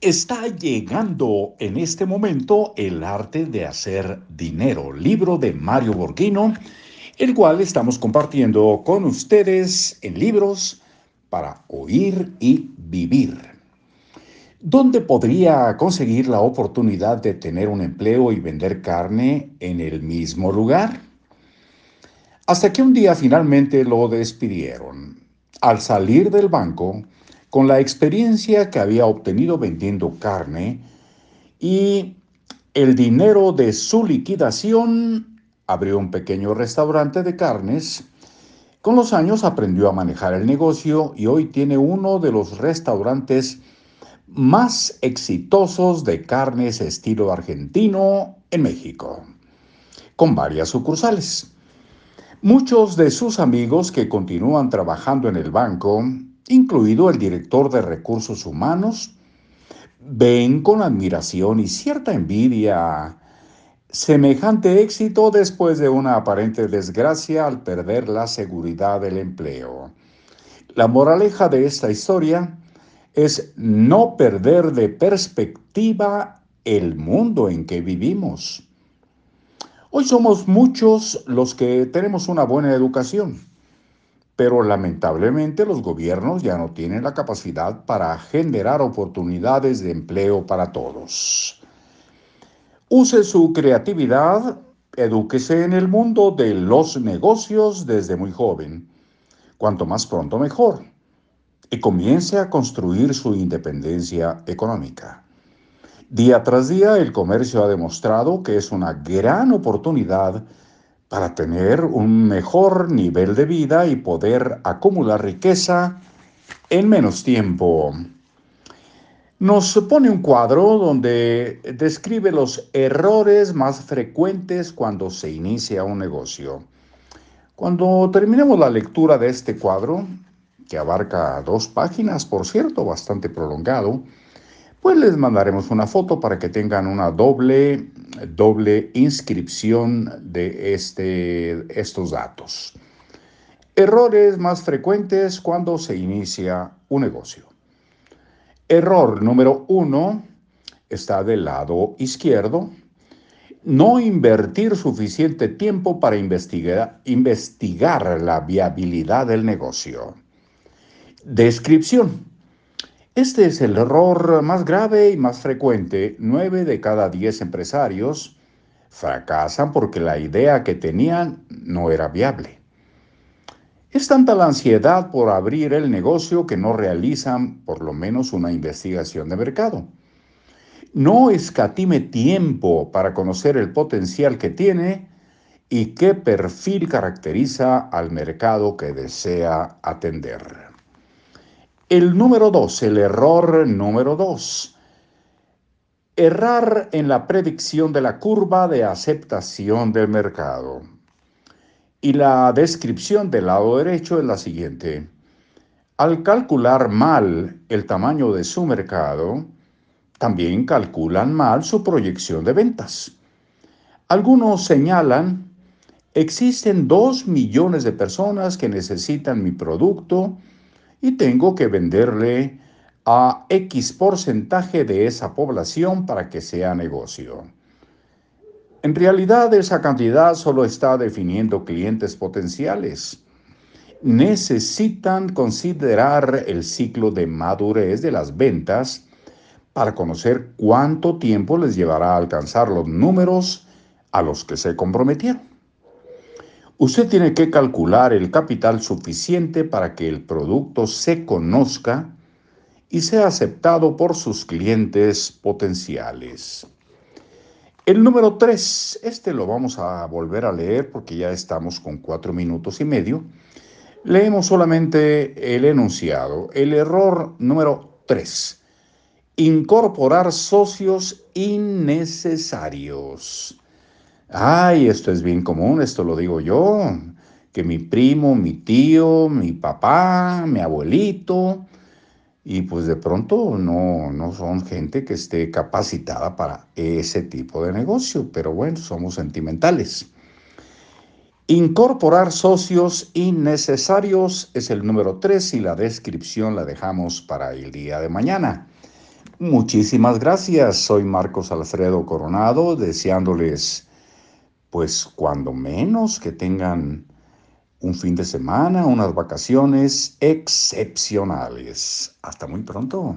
Está llegando en este momento El arte de hacer dinero, libro de Mario Borghino, el cual estamos compartiendo con ustedes en libros para oír y vivir. ¿Dónde podría conseguir la oportunidad de tener un empleo y vender carne en el mismo lugar? Hasta que un día finalmente lo despidieron. Al salir del banco, con la experiencia que había obtenido vendiendo carne y el dinero de su liquidación, abrió un pequeño restaurante de carnes. Con los años aprendió a manejar el negocio y hoy tiene uno de los restaurantes más exitosos de carnes estilo argentino en México, con varias sucursales. Muchos de sus amigos que continúan trabajando en el banco incluido el director de recursos humanos, ven con admiración y cierta envidia semejante éxito después de una aparente desgracia al perder la seguridad del empleo. La moraleja de esta historia es no perder de perspectiva el mundo en que vivimos. Hoy somos muchos los que tenemos una buena educación pero lamentablemente los gobiernos ya no tienen la capacidad para generar oportunidades de empleo para todos. Use su creatividad, edúquese en el mundo de los negocios desde muy joven, cuanto más pronto mejor, y comience a construir su independencia económica. Día tras día el comercio ha demostrado que es una gran oportunidad para tener un mejor nivel de vida y poder acumular riqueza en menos tiempo. Nos pone un cuadro donde describe los errores más frecuentes cuando se inicia un negocio. Cuando terminemos la lectura de este cuadro, que abarca dos páginas, por cierto, bastante prolongado, pues les mandaremos una foto para que tengan una doble, doble inscripción de este, estos datos. Errores más frecuentes cuando se inicia un negocio. Error número uno está del lado izquierdo. No invertir suficiente tiempo para investigar, investigar la viabilidad del negocio. Descripción. Este es el error más grave y más frecuente. Nueve de cada diez empresarios fracasan porque la idea que tenían no era viable. Es tanta la ansiedad por abrir el negocio que no realizan por lo menos una investigación de mercado. No escatime tiempo para conocer el potencial que tiene y qué perfil caracteriza al mercado que desea atender. El número dos, el error número dos. Errar en la predicción de la curva de aceptación del mercado. Y la descripción del lado derecho es la siguiente. Al calcular mal el tamaño de su mercado, también calculan mal su proyección de ventas. Algunos señalan, existen dos millones de personas que necesitan mi producto y tengo que venderle a X porcentaje de esa población para que sea negocio. En realidad esa cantidad solo está definiendo clientes potenciales. Necesitan considerar el ciclo de madurez de las ventas para conocer cuánto tiempo les llevará a alcanzar los números a los que se comprometieron. Usted tiene que calcular el capital suficiente para que el producto se conozca y sea aceptado por sus clientes potenciales. El número tres, este lo vamos a volver a leer porque ya estamos con cuatro minutos y medio. Leemos solamente el enunciado. El error número tres, incorporar socios innecesarios. Ay, esto es bien común, esto lo digo yo, que mi primo, mi tío, mi papá, mi abuelito, y pues de pronto no, no son gente que esté capacitada para ese tipo de negocio, pero bueno, somos sentimentales. Incorporar socios innecesarios es el número tres y la descripción la dejamos para el día de mañana. Muchísimas gracias. Soy Marcos Alfredo Coronado, deseándoles, pues, cuando menos que tengan un fin de semana, unas vacaciones excepcionales. Hasta muy pronto.